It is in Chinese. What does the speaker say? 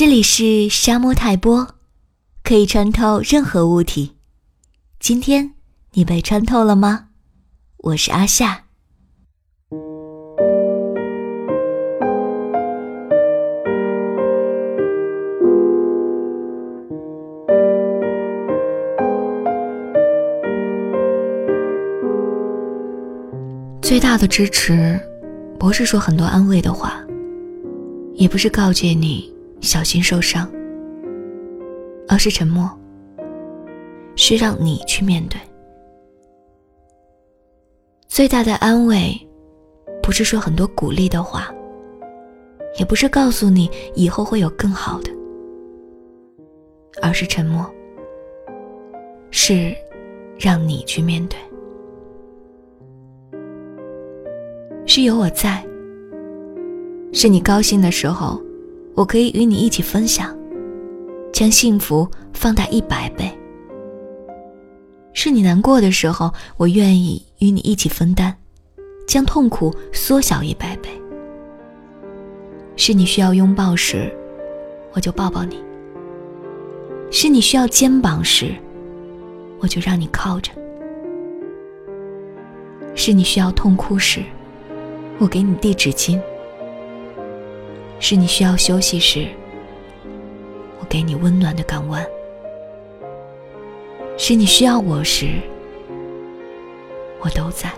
这里是沙漠泰波，可以穿透任何物体。今天你被穿透了吗？我是阿夏。最大的支持，不是说很多安慰的话，也不是告诫你。小心受伤，而是沉默，是让你去面对。最大的安慰，不是说很多鼓励的话，也不是告诉你以后会有更好的，而是沉默，是让你去面对，是有我在，是你高兴的时候。我可以与你一起分享，将幸福放大一百倍。是你难过的时候，我愿意与你一起分担，将痛苦缩小一百倍。是你需要拥抱时，我就抱抱你；是你需要肩膀时，我就让你靠着；是你需要痛哭时，我给你递纸巾。是你需要休息时，我给你温暖的港湾；是你需要我时，我都在。